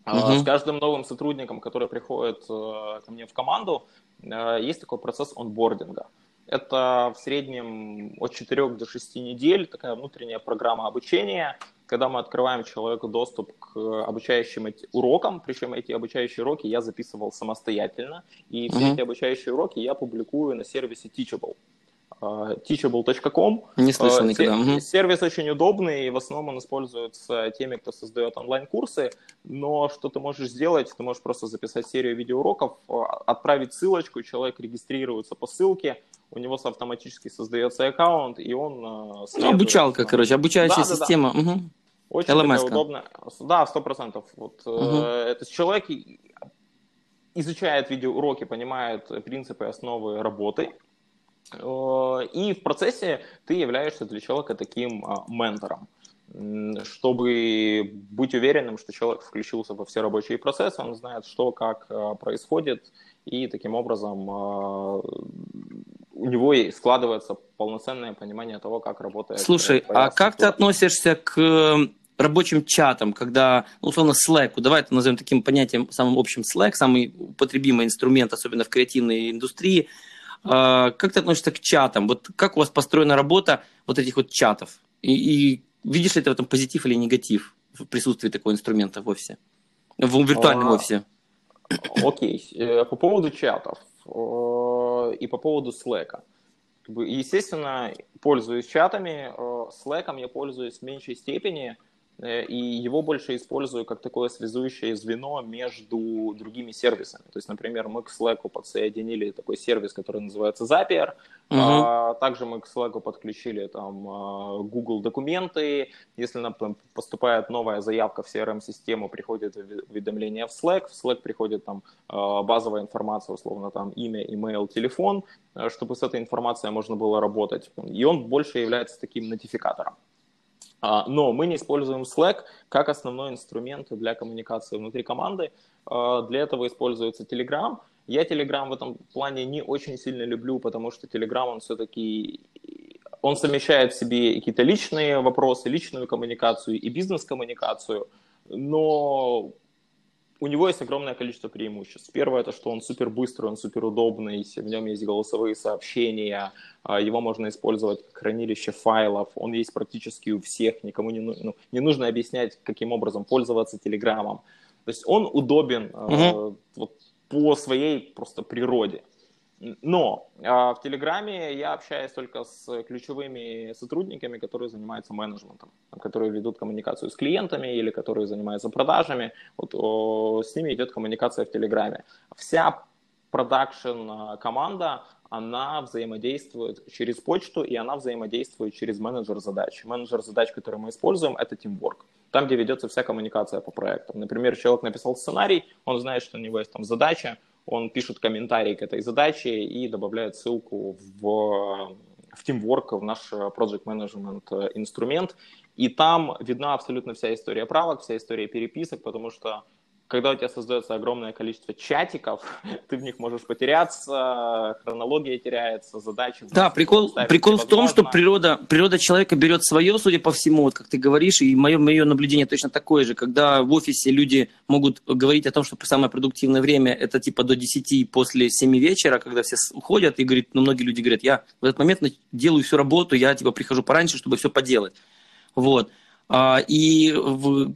Uh-huh. С каждым новым сотрудником, который приходит э, ко мне в команду, э, есть такой процесс онбординга. Это в среднем от 4 до 6 недель такая внутренняя программа обучения, когда мы открываем человеку доступ к обучающим урокам, причем эти обучающие уроки я записывал самостоятельно, и все uh-huh. эти обучающие уроки я публикую на сервисе Teachable. А, teachable.com. Не слышал а, никогда. Сервис очень удобный, и в основном он используется теми, кто создает онлайн-курсы, но что ты можешь сделать, ты можешь просто записать серию видеоуроков, а, отправить ссылочку, человек регистрируется по ссылке, у него автоматически создается аккаунт, и он... Следует, Обучалка, короче, обучающая да, система. Да, да. Угу. Очень удобно. Да, сто процентов. Вот, угу. э, это человек изучает видеоуроки, понимает принципы основы работы, э, и в процессе ты являешься для человека таким а, ментором чтобы быть уверенным, что человек включился во все рабочие процессы, он знает, что, как а, происходит, и таким образом а, у него складывается полноценное понимание того, как работает. Слушай, а как ты относишься к рабочим чатам, когда, ну, условно, Slack, давай это назовем таким понятием, самым общим Slack, самый употребимый инструмент, особенно в креативной индустрии. А, как ты относишься к чатам? Вот как у вас построена работа вот этих вот чатов? И, и видишь ли ты в этом позитив или негатив в присутствии такого инструмента в офисе? В виртуальном а, офисе? Окей. Э, по поводу чатов э, и по поводу Slack. Естественно, пользуюсь чатами. Э, Slack я пользуюсь в меньшей степени – и его больше использую как такое связующее звено между другими сервисами. То есть, например, мы к Slack подсоединили такой сервис, который называется Zapier, uh-huh. а, также мы к Slack подключили там а, Google документы, если нам поступает новая заявка в CRM-систему, приходит уведомление в Slack, в Slack приходит там а, базовая информация, условно там имя, email, телефон, э, чтобы с этой информацией можно было работать. И он больше является таким нотификатором. А, но мы не используем Slack как основной инструмент для коммуникации внутри команды. А, для этого используется Telegram. Я Telegram в этом плане не очень сильно люблю, потому что Telegram, он все-таки он совмещает в себе какие-то личные вопросы, личную коммуникацию и бизнес-коммуникацию, но у него есть огромное количество преимуществ. Первое, это что он супер быстрый, он супер удобный, в нем есть голосовые сообщения, а, его можно использовать как хранилище файлов, он есть практически у всех, никому не, ну, не нужно объяснять, каким образом пользоваться Телеграмом. То есть он удобен угу. вот, по своей просто природе. Но а, в Телеграме я общаюсь только с ключевыми сотрудниками, которые занимаются менеджментом, которые ведут коммуникацию с клиентами или которые занимаются продажами. Вот с ними идет коммуникация в Телеграме. Вся продакшн а, команда, она взаимодействует через почту и она взаимодействует через менеджер задач. Менеджер задач, который мы используем, это Teamwork. Там, где ведется вся коммуникация по проектам. Например, человек написал сценарий, он знает, что у него есть там задача, он пишет комментарий к этой задаче и добавляет ссылку в, в Teamwork, в наш Project Management инструмент. И там видна абсолютно вся история правок, вся история переписок, потому что когда у тебя создается огромное количество чатиков, [laughs] ты в них можешь потеряться, хронология теряется, задачи... Да, прикол, прикол в том, что природа, природа человека берет свое, судя по всему, вот как ты говоришь, и мое, мое наблюдение точно такое же, когда в офисе люди могут говорить о том, что самое продуктивное время это типа до 10 после 7 вечера, когда все уходят, и говорит, ну, многие люди говорят, я в этот момент делаю всю работу, я типа прихожу пораньше, чтобы все поделать. Вот. А, и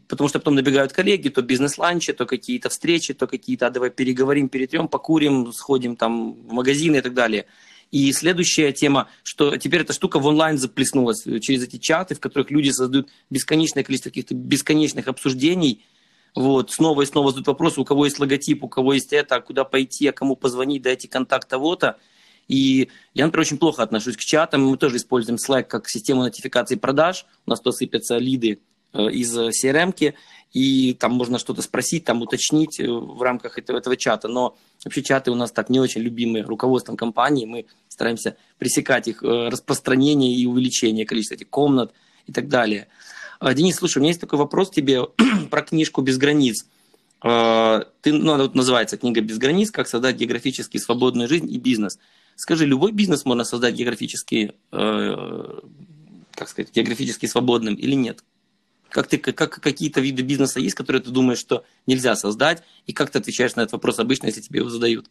потому что потом набегают коллеги, то бизнес-ланчи, то какие-то встречи, то какие-то, а давай переговорим, перетрем, покурим, сходим там в магазины и так далее. И следующая тема, что теперь эта штука в онлайн заплеснулась через эти чаты, в которых люди создают бесконечное количество каких-то бесконечных обсуждений, вот, снова и снова задают вопросы, у кого есть логотип, у кого есть это, куда пойти, а кому позвонить, дайте контакт того-то. И я, например, очень плохо отношусь к чатам. Мы тоже используем Slack как систему нотификации продаж. У нас то сыпятся лиды э, из CRM, и там можно что-то спросить, там уточнить э, в рамках этого, этого чата. Но вообще чаты у нас так не очень любимые руководством компании. Мы стараемся пресекать их э, распространение и увеличение количества этих комнат и так далее. Денис, слушай, у меня есть такой вопрос тебе [clears throat] про книжку «Без границ». Ты, ну, она вот называется «Книга без границ. Как создать географически свободную жизнь и бизнес». Скажи, любой бизнес можно создать географически, э, как сказать, географически свободным или нет? Как ты, как какие-то виды бизнеса есть, которые ты думаешь, что нельзя создать, и как ты отвечаешь на этот вопрос обычно, если тебе его задают?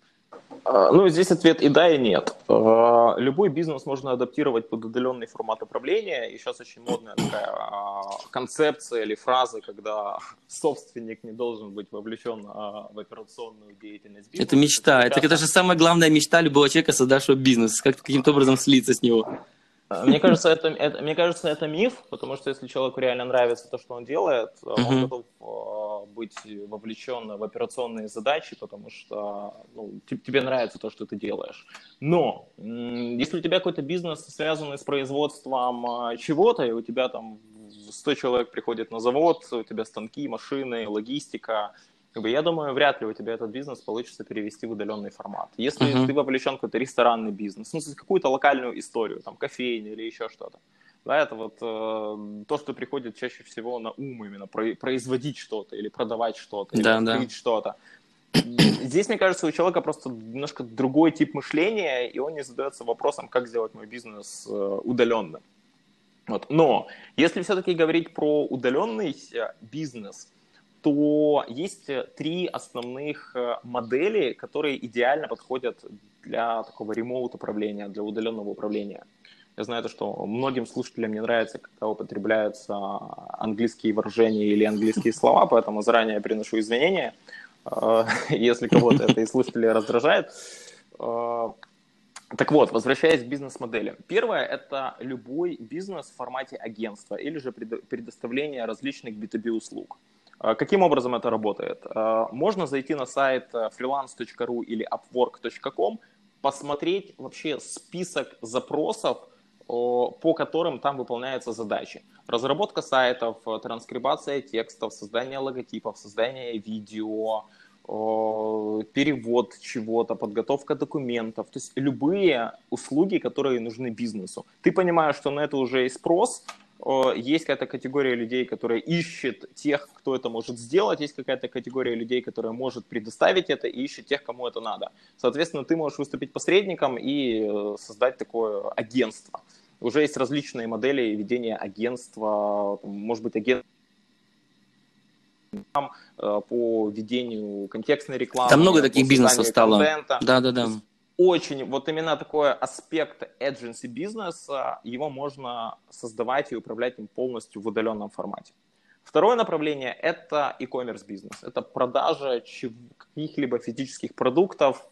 А, ну, здесь ответ и да, и нет. А, любой бизнес можно адаптировать под удаленный формат управления. И сейчас очень модная такая а, концепция или фраза, когда [laughs] собственник не должен быть вовлечен в операционную деятельность бизнеса. Это мечта. Это, это же самая главная мечта любого человека создать свой бизнес. Как каким-то образом слиться с него. Мне [laughs] кажется, это, это, мне кажется, это миф, потому что если человеку реально нравится то, что он делает, uh-huh. он готов э, быть вовлечен в операционные задачи, потому что ну, тебе нравится то, что ты делаешь. Но если у тебя какой-то бизнес, связанный с производством э, чего-то, и у тебя там 100 человек приходит на завод, у тебя станки, машины, логистика, как бы, я думаю, вряд ли у тебя этот бизнес получится перевести в удаленный формат. Если uh-huh. ты вовлечен в какой-то ресторанный бизнес, ну, какую-то локальную историю, там, кофейню или еще что-то, да, это вот э, то, что приходит чаще всего на ум именно, про, производить что-то или продавать что-то, или да, открыть да. что-то. Здесь, мне кажется, у человека просто немножко другой тип мышления, и он не задается вопросом, как сделать мой бизнес э, удаленным. Вот. Но если все-таки говорить про удаленный э, бизнес, то есть э, три основных э, модели, которые идеально подходят для такого ремоут управления, для удаленного управления. Я знаю, то, что многим слушателям не нравится, когда употребляются английские выражения или английские слова, поэтому заранее приношу извинения, э, [laughs] если кого-то это и слушатели раздражает. Так вот, возвращаясь к бизнес-модели. Первое – это любой бизнес в формате агентства или же предоставление различных B2B услуг. А, каким образом это работает? А, можно зайти на сайт э, freelance.ru или upwork.com, посмотреть вообще список запросов, по которым там выполняются задачи. Разработка сайтов, э, транскрибация текстов, создание логотипов, создание видео, перевод чего-то, подготовка документов, то есть любые услуги, которые нужны бизнесу. Ты понимаешь, что на это уже есть спрос, есть какая-то категория людей, которая ищет тех, кто это может сделать, есть какая-то категория людей, которая может предоставить это и ищет тех, кому это надо. Соответственно, ты можешь выступить посредником и э, создать такое агентство. Уже есть различные модели ведения агентства, может быть, агентство э, по ведению контекстной рекламы. Там много таких бизнесов стало. Да, да, да очень, вот именно такой аспект agency бизнеса, его можно создавать и управлять им полностью в удаленном формате. Второе направление – это e-commerce бизнес. Это продажа каких-либо физических продуктов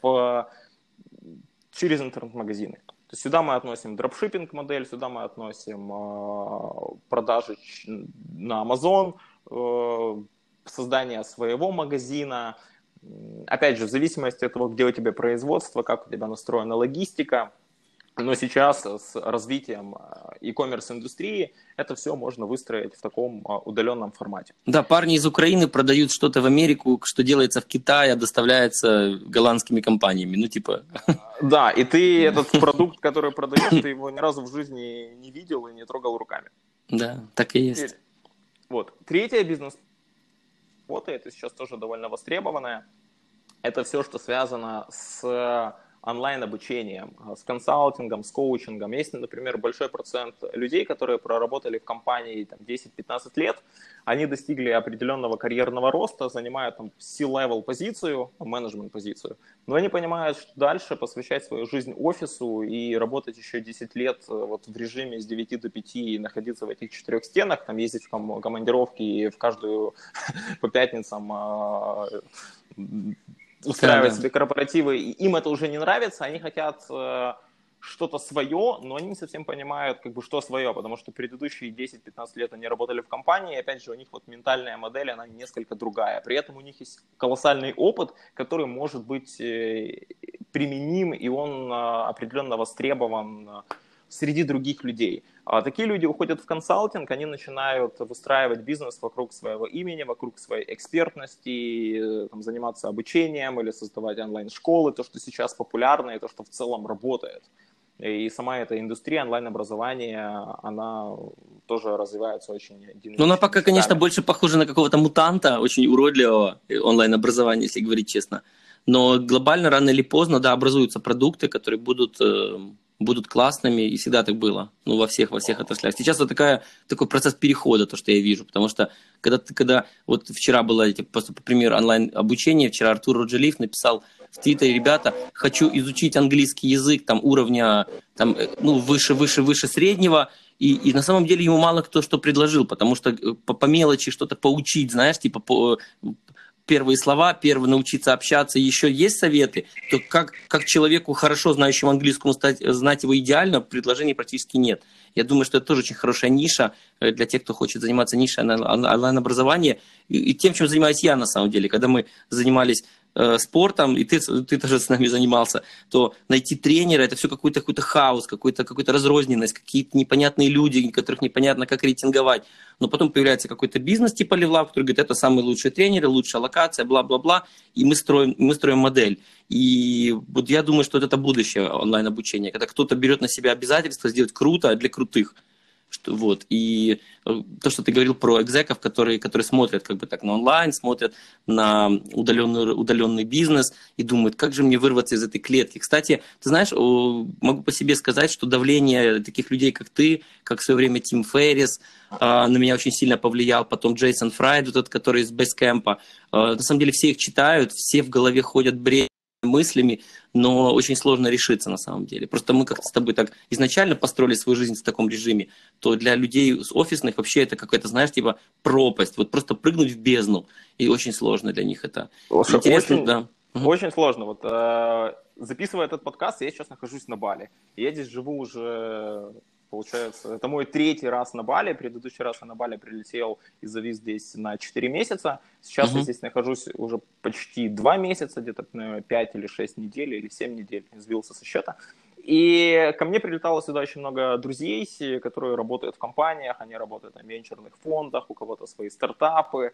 через интернет-магазины. Сюда мы относим дропшиппинг модель, сюда мы относим э, продажи на Amazon, э, создание своего магазина – Опять же, в зависимости от того, где у тебя производство, как у тебя настроена логистика, но сейчас с развитием э, e-commerce индустрии это все можно выстроить в таком э, удаленном формате. Да, парни из Украины продают что-то в Америку, что делается в Китае, а доставляется голландскими компаниями. Ну, типа... Да, и ты [laughs] этот продукт, который продаешь, ты его ни разу в жизни не видел и не трогал руками. Да, так и есть. Вот. Третья бизнес работает, и сейчас тоже довольно востребованная. Это все, что связано с онлайн-обучением, с консалтингом, с коучингом. Есть, например, большой процент людей, которые проработали в компании там, 10-15 лет, они достигли определенного карьерного роста, занимают там C-level позицию, менеджмент позицию, но они понимают, что дальше посвящать свою жизнь офису и работать еще 10 лет э, вот в режиме с 9 до 5 и находиться в этих четырех стенах, там ездить в командировки и в каждую [laughs] по пятницам а, устраивать да, себе корпоративы, и им это уже не нравится, они хотят э, что-то свое, но они не совсем понимают, как бы, что свое, потому что предыдущие 10-15 лет они работали в компании, и опять же, у них вот ментальная модель, она несколько другая. При этом у них есть колоссальный опыт, который может быть э, применим, и он э, определенно востребован среди других людей. А такие люди уходят в консалтинг, они начинают выстраивать бизнес вокруг своего имени, вокруг своей экспертности, там, заниматься обучением или создавать онлайн-школы, то, что сейчас популярно и то, что в целом работает. И сама эта индустрия онлайн-образования, она тоже развивается очень динамично. Ну, она пока, конечно, больше похожа на какого-то мутанта, очень уродливого онлайн-образования, если говорить честно. Но глобально, рано или поздно, да, образуются продукты, которые будут э, будут классными, и всегда так было, ну, во всех, во всех отраслях. Сейчас это такая, такой процесс перехода, то, что я вижу, потому что, когда, когда вот вчера было, просто по примеру, онлайн-обучение, вчера Артур Роджелиев написал в Твиттере, ребята, хочу изучить английский язык, там, уровня, там, э, ну, выше, выше, выше среднего, и, и на самом деле ему мало кто что предложил, потому что э, по, по мелочи что-то поучить, знаешь, типа по, первые слова, первые научиться общаться, еще есть советы, то как, как человеку, хорошо знающему английскому, стать, знать его идеально, предложений практически нет. Я думаю, что это тоже очень хорошая ниша э, для тех, кто хочет заниматься нишей онлайн-образования и, и тем, чем занимаюсь я на самом деле. Когда мы занимались э, спортом, и ты, ты тоже с нами занимался, то найти тренера, это все какой-то какой хаос, какой-то какой разрозненность, какие-то непонятные люди, которых непонятно, как рейтинговать. Но потом появляется какой-то бизнес типа Левлаб, который говорит, это самые лучшие тренеры, лучшая локация, бла-бла-бла, и мы строим, мы строим модель. И вот я думаю, что это будущее онлайн-обучения, когда кто-то берет на себя обязательство сделать круто для крутых. Что, вот. И э, то, что ты говорил про экзеков, которые, которые смотрят как бы так на онлайн, смотрят на удаленный, удаленный бизнес и думают, как же мне вырваться из этой клетки. Кстати, ты знаешь, могу по себе сказать, что давление таких людей, как ты, как в свое время Тим Феррис, на меня очень сильно повлиял, потом Джейсон Фрайд, вот этот, который из Basecamp а. На самом деле все их читают, все в голове ходят бред мыслями, но очень сложно решиться на самом деле. Просто мы как-то с тобой так изначально построили свою жизнь в таком режиме, то для людей с офисных вообще это какая-то, знаешь, типа пропасть, вот просто прыгнуть в бездну, и очень сложно для них это. Слушай, Интересно, очень, да. Очень сложно. Вот э, записывая этот подкаст, я сейчас нахожусь на Бали. Я здесь живу уже Получается, это мой третий раз на Бали. Предыдущий раз я на Бали прилетел и завис здесь на 4 месяца. Сейчас uh-huh. я здесь нахожусь уже почти 2 месяца, где-то 5 или 6 недель, или 7 недель, сбился со счета. И ко мне прилетало сюда очень много друзей, которые работают в компаниях, они работают на венчурных фондах, у кого-то свои стартапы,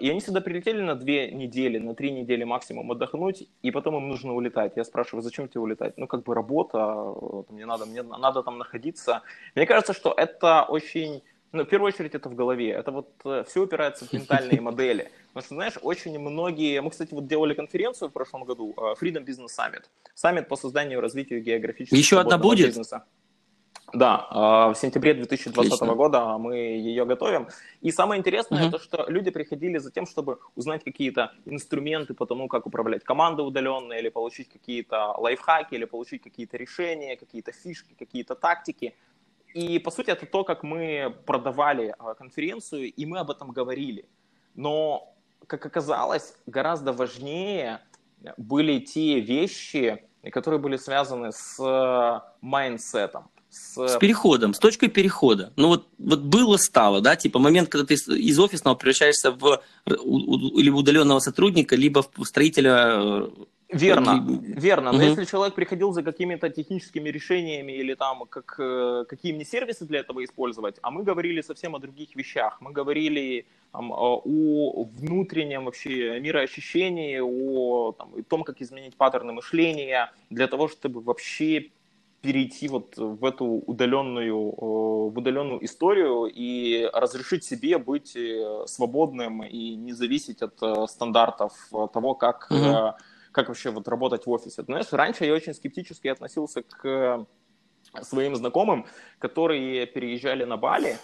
и они сюда прилетели на две недели, на три недели максимум отдохнуть, и потом им нужно улетать. Я спрашиваю, зачем тебе улетать? Ну, как бы работа, мне надо, мне надо там находиться. Мне кажется, что это очень ну, в первую очередь это в голове. Это вот э, все упирается в ментальные [laughs] модели. Потому что, знаешь, очень многие... Мы, кстати, вот делали конференцию в прошлом году, э, Freedom Business Summit. Саммит по созданию и развитию географического Еще одна будет? бизнеса. Да, а, в сентябре 2020 Отлично. года мы ее готовим. И самое интересное, угу. это что люди приходили за тем, чтобы узнать какие-то инструменты по тому, как управлять командой удаленно, или получить какие-то лайфхаки, или получить какие-то решения, какие-то фишки, какие-то тактики. И, по сути, это то, как мы продавали а, конференцию, и мы об этом говорили. Но, как оказалось, гораздо важнее были те вещи, которые были связаны с э, mindset ом с... С переходом, с точкой перехода. Ну вот, вот было, стало, да, типа момент, когда ты из офисного превращаешься в в удаленного сотрудника, либо в строителя э, Верно, верно. Но угу. если человек приходил за какими-то техническими решениями или там как, э, какие мне сервисы для этого использовать, а мы говорили совсем о других вещах. Мы говорили там, о внутреннем вообще мироощущении, о там, том, как изменить паттерны мышления для того, чтобы вообще перейти вот в эту удаленную, в удаленную историю и разрешить себе быть э, свободным и не зависеть от э, стандартов того, как, угу. как вообще вот работать в офисе. Знаешь, раньше я очень скептически относился к своим знакомым, которые переезжали на Бали,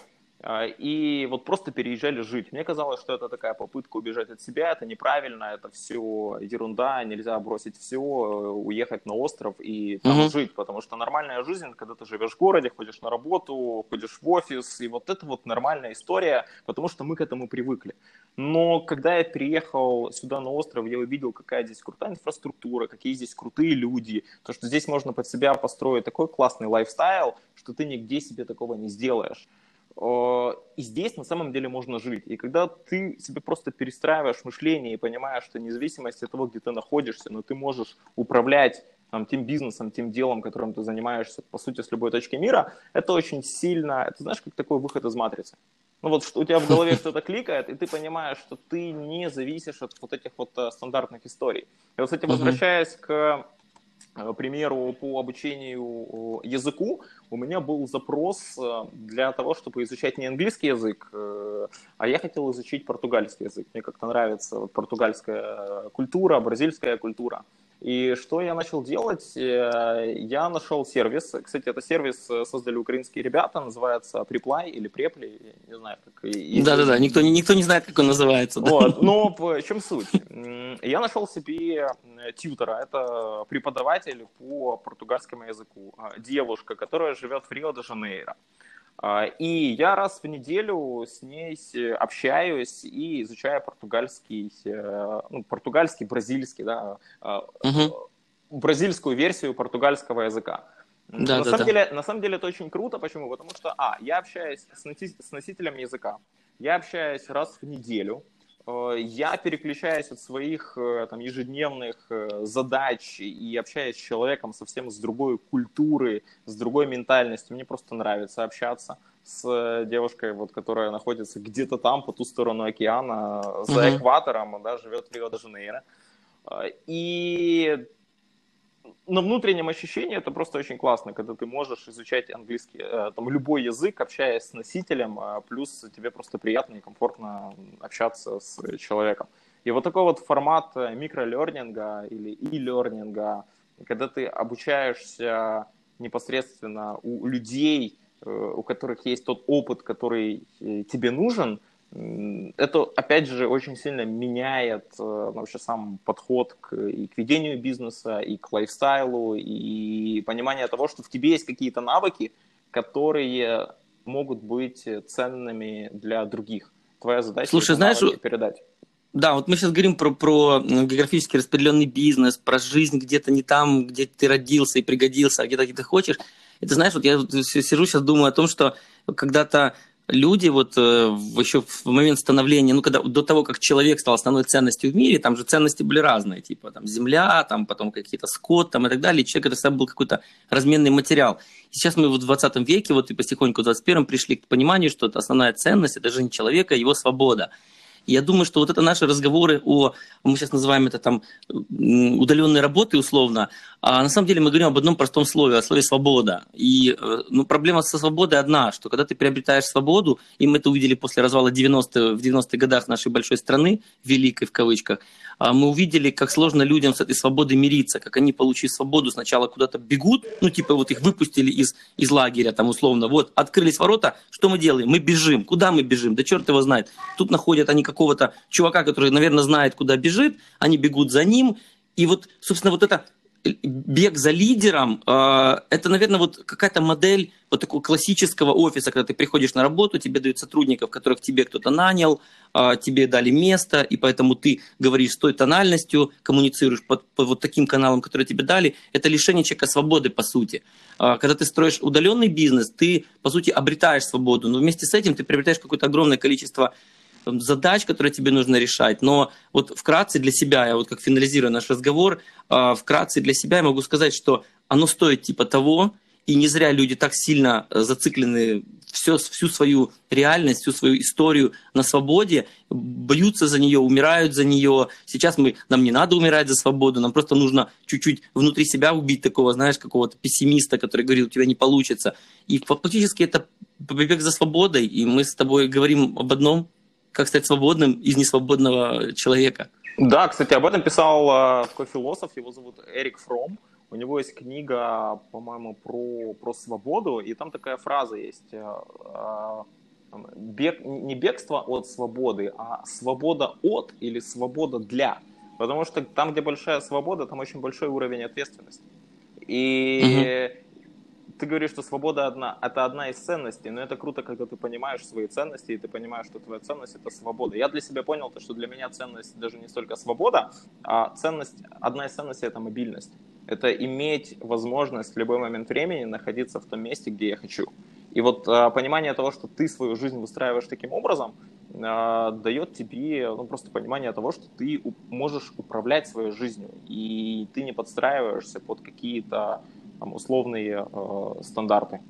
и вот просто переезжали жить. Мне казалось, что это такая попытка убежать от себя, это неправильно, это все ерунда, нельзя бросить все, уехать на остров и там угу. жить, потому что нормальная жизнь, когда ты живешь в городе, ходишь на работу, ходишь в офис, и вот это вот нормальная история, потому что мы к этому привыкли. Но когда я переехал сюда на остров, я увидел, какая здесь крутая инфраструктура, какие здесь крутые люди, то, что здесь можно под себя построить такой классный лайфстайл, что ты нигде себе такого не сделаешь. И здесь на самом деле можно жить. И когда ты себе просто перестраиваешь мышление и понимаешь, что независимость от того, где ты находишься, но ты можешь управлять там, тем бизнесом, тем делом, которым ты занимаешься, по сути, с любой точки мира, это очень сильно, это знаешь, как такой выход из матрицы. Ну вот что у тебя в голове что-то кликает, и ты понимаешь, что ты не зависишь от вот этих вот э, стандартных историй. И вот, кстати, возвращаясь к Э, примеру, по обучению языку у меня был запрос э, для того, чтобы изучать не английский язык, э, а я хотел изучить португальский язык. Мне как-то нравится португальская культура, бразильская культура. И что я начал делать? Э, я нашел сервис. Кстати, это сервис создали украинские ребята, называется Preply или Preply, не знаю, как. Да-да-да, никто, никто не знает, как он называется. Вот, но [laughs] в чем суть? Я нашел себе тьютера, это преподаватель по португальскому языку, девушка, которая живет в Рио-де-Жанейро. А, и я раз в неделю с ней общаюсь и изучаю португальский, ну, португальский, бразильский, да, угу. бразильскую версию португальского языка. Да, на, да, самом да. Деле, на самом деле это очень круто. Почему? Потому что, а, я общаюсь с, носи- с носителем языка, я общаюсь раз в неделю, я переключаюсь от своих э, там, ежедневных задач и общаюсь с человеком совсем с другой культуры, с другой ментальностью. Мне просто нравится общаться с девушкой, вот, которая находится где-то там, по ту сторону океана, за mm-hmm. экватором, да, живет в Рио-де-Жанейро. И на внутреннем ощущении это просто очень классно, когда ты можешь изучать английский, э, там, любой язык, общаясь с носителем, а плюс тебе просто приятно и комфортно общаться с человеком. И вот такой вот формат э, микролернинга или и-лернинга, когда ты обучаешься непосредственно у людей, э, у которых есть тот опыт, который тебе нужен – это, опять же, очень сильно меняет э, вообще сам подход к, и к ведению бизнеса, и к лайфстайлу, и понимание того, что в тебе есть какие-то навыки, которые могут быть ценными для других. Твоя задача Слушай, знаешь, передать. Да, вот мы сейчас говорим про, про географически распределенный бизнес, про жизнь где-то не там, где ты родился и пригодился, а где-то где ты хочешь. Это знаешь, вот я сижу сейчас думаю о том, что когда-то люди вот э, еще в момент становления, ну, когда до того, как человек стал основной ценностью в мире, там же ценности были разные, типа там земля, там потом какие-то скот, там и так далее. Человек это всегда был какой-то разменный материал. И сейчас мы вот в 20 веке, вот и потихоньку в 21 пришли к пониманию, что основная ценность, это жизнь человека, его свобода. Я думаю, что вот это наши разговоры о, мы сейчас называем это там удаленной работы условно, а на самом деле мы говорим об одном простом слове, о слове свобода. И э, ну, проблема со свободой одна, что когда ты приобретаешь свободу, и мы это увидели после развала 90 в 90-х годах нашей большой страны, великой в кавычках, а мы увидели, как сложно людям с этой свободой мириться, как они, получив свободу, сначала куда-то бегут, ну, типа вот их выпустили из, из лагеря, там, условно, вот, открылись ворота, что мы делаем? Мы бежим. Куда мы бежим? Да черт его знает. Тут находят они какого-то чувака, который, наверное, знает, куда бежит, они бегут за ним, и вот, собственно, вот это бег за лидером, э, это, наверное, вот какая-то модель вот такого классического офиса, когда ты приходишь на работу, тебе дают сотрудников, которых тебе кто-то нанял, э, тебе дали место, и поэтому ты говоришь с той тональностью, коммуницируешь под, под вот таким каналом, который тебе дали. Это лишение человека свободы, по сути. Э, когда ты строишь удаленный бизнес, ты, по сути, обретаешь свободу, но вместе с этим ты приобретаешь какое-то огромное количество задач, которые тебе нужно решать. Но вот вкратце для себя, я вот как финализирую наш разговор, а, вкратце для себя я могу сказать, что оно стоит типа того, и не зря люди так сильно зациклены все, всю свою реальность, всю свою историю на свободе, бьются за нее, умирают за нее. Сейчас мы, нам не надо умирать за свободу, нам просто нужно чуть-чуть внутри себя убить такого, знаешь, какого-то пессимиста, который говорит, у тебя не получится. И фактически это побег за свободой, и мы с тобой говорим об одном – как стать свободным из несвободного человека. Да, кстати, об этом писал а, такой философ, его зовут Эрик Фром. У него есть книга, по-моему, про, про свободу, и там такая фраза есть. А, бег, не бегство от свободы, а свобода от или свобода для. Потому что там, где большая свобода, там очень большой уровень ответственности. И ты говоришь, что свобода одна, это одна из ценностей, но это круто, когда ты понимаешь свои ценности, и ты понимаешь, что твоя ценность это свобода. Я для себя понял, то, что для меня ценность даже не столько свобода, а ценность, одна из ценностей это мобильность. Это иметь возможность в любой момент времени находиться в том месте, где я хочу. И вот а, понимание того, что ты свою жизнь выстраиваешь таким образом, а, дает тебе ну, просто понимание того, что ты можешь управлять своей жизнью, и ты не подстраиваешься под какие-то там, условные э, стандарты.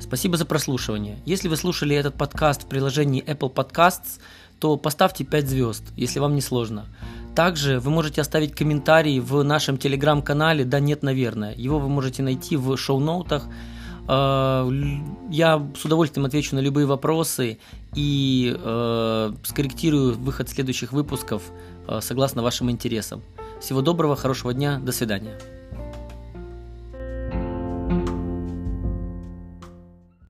Спасибо за прослушивание. Если вы слушали этот подкаст в приложении Apple Podcasts, то поставьте 5 звезд, если вам не сложно. Также вы можете оставить комментарий в нашем телеграм-канале «Да нет, наверное». Его вы можете найти в шоу-ноутах. Э, я с удовольствием отвечу на любые вопросы и э, скорректирую выход следующих выпусков э, согласно вашим интересам. Всего доброго, хорошего дня, до свидания.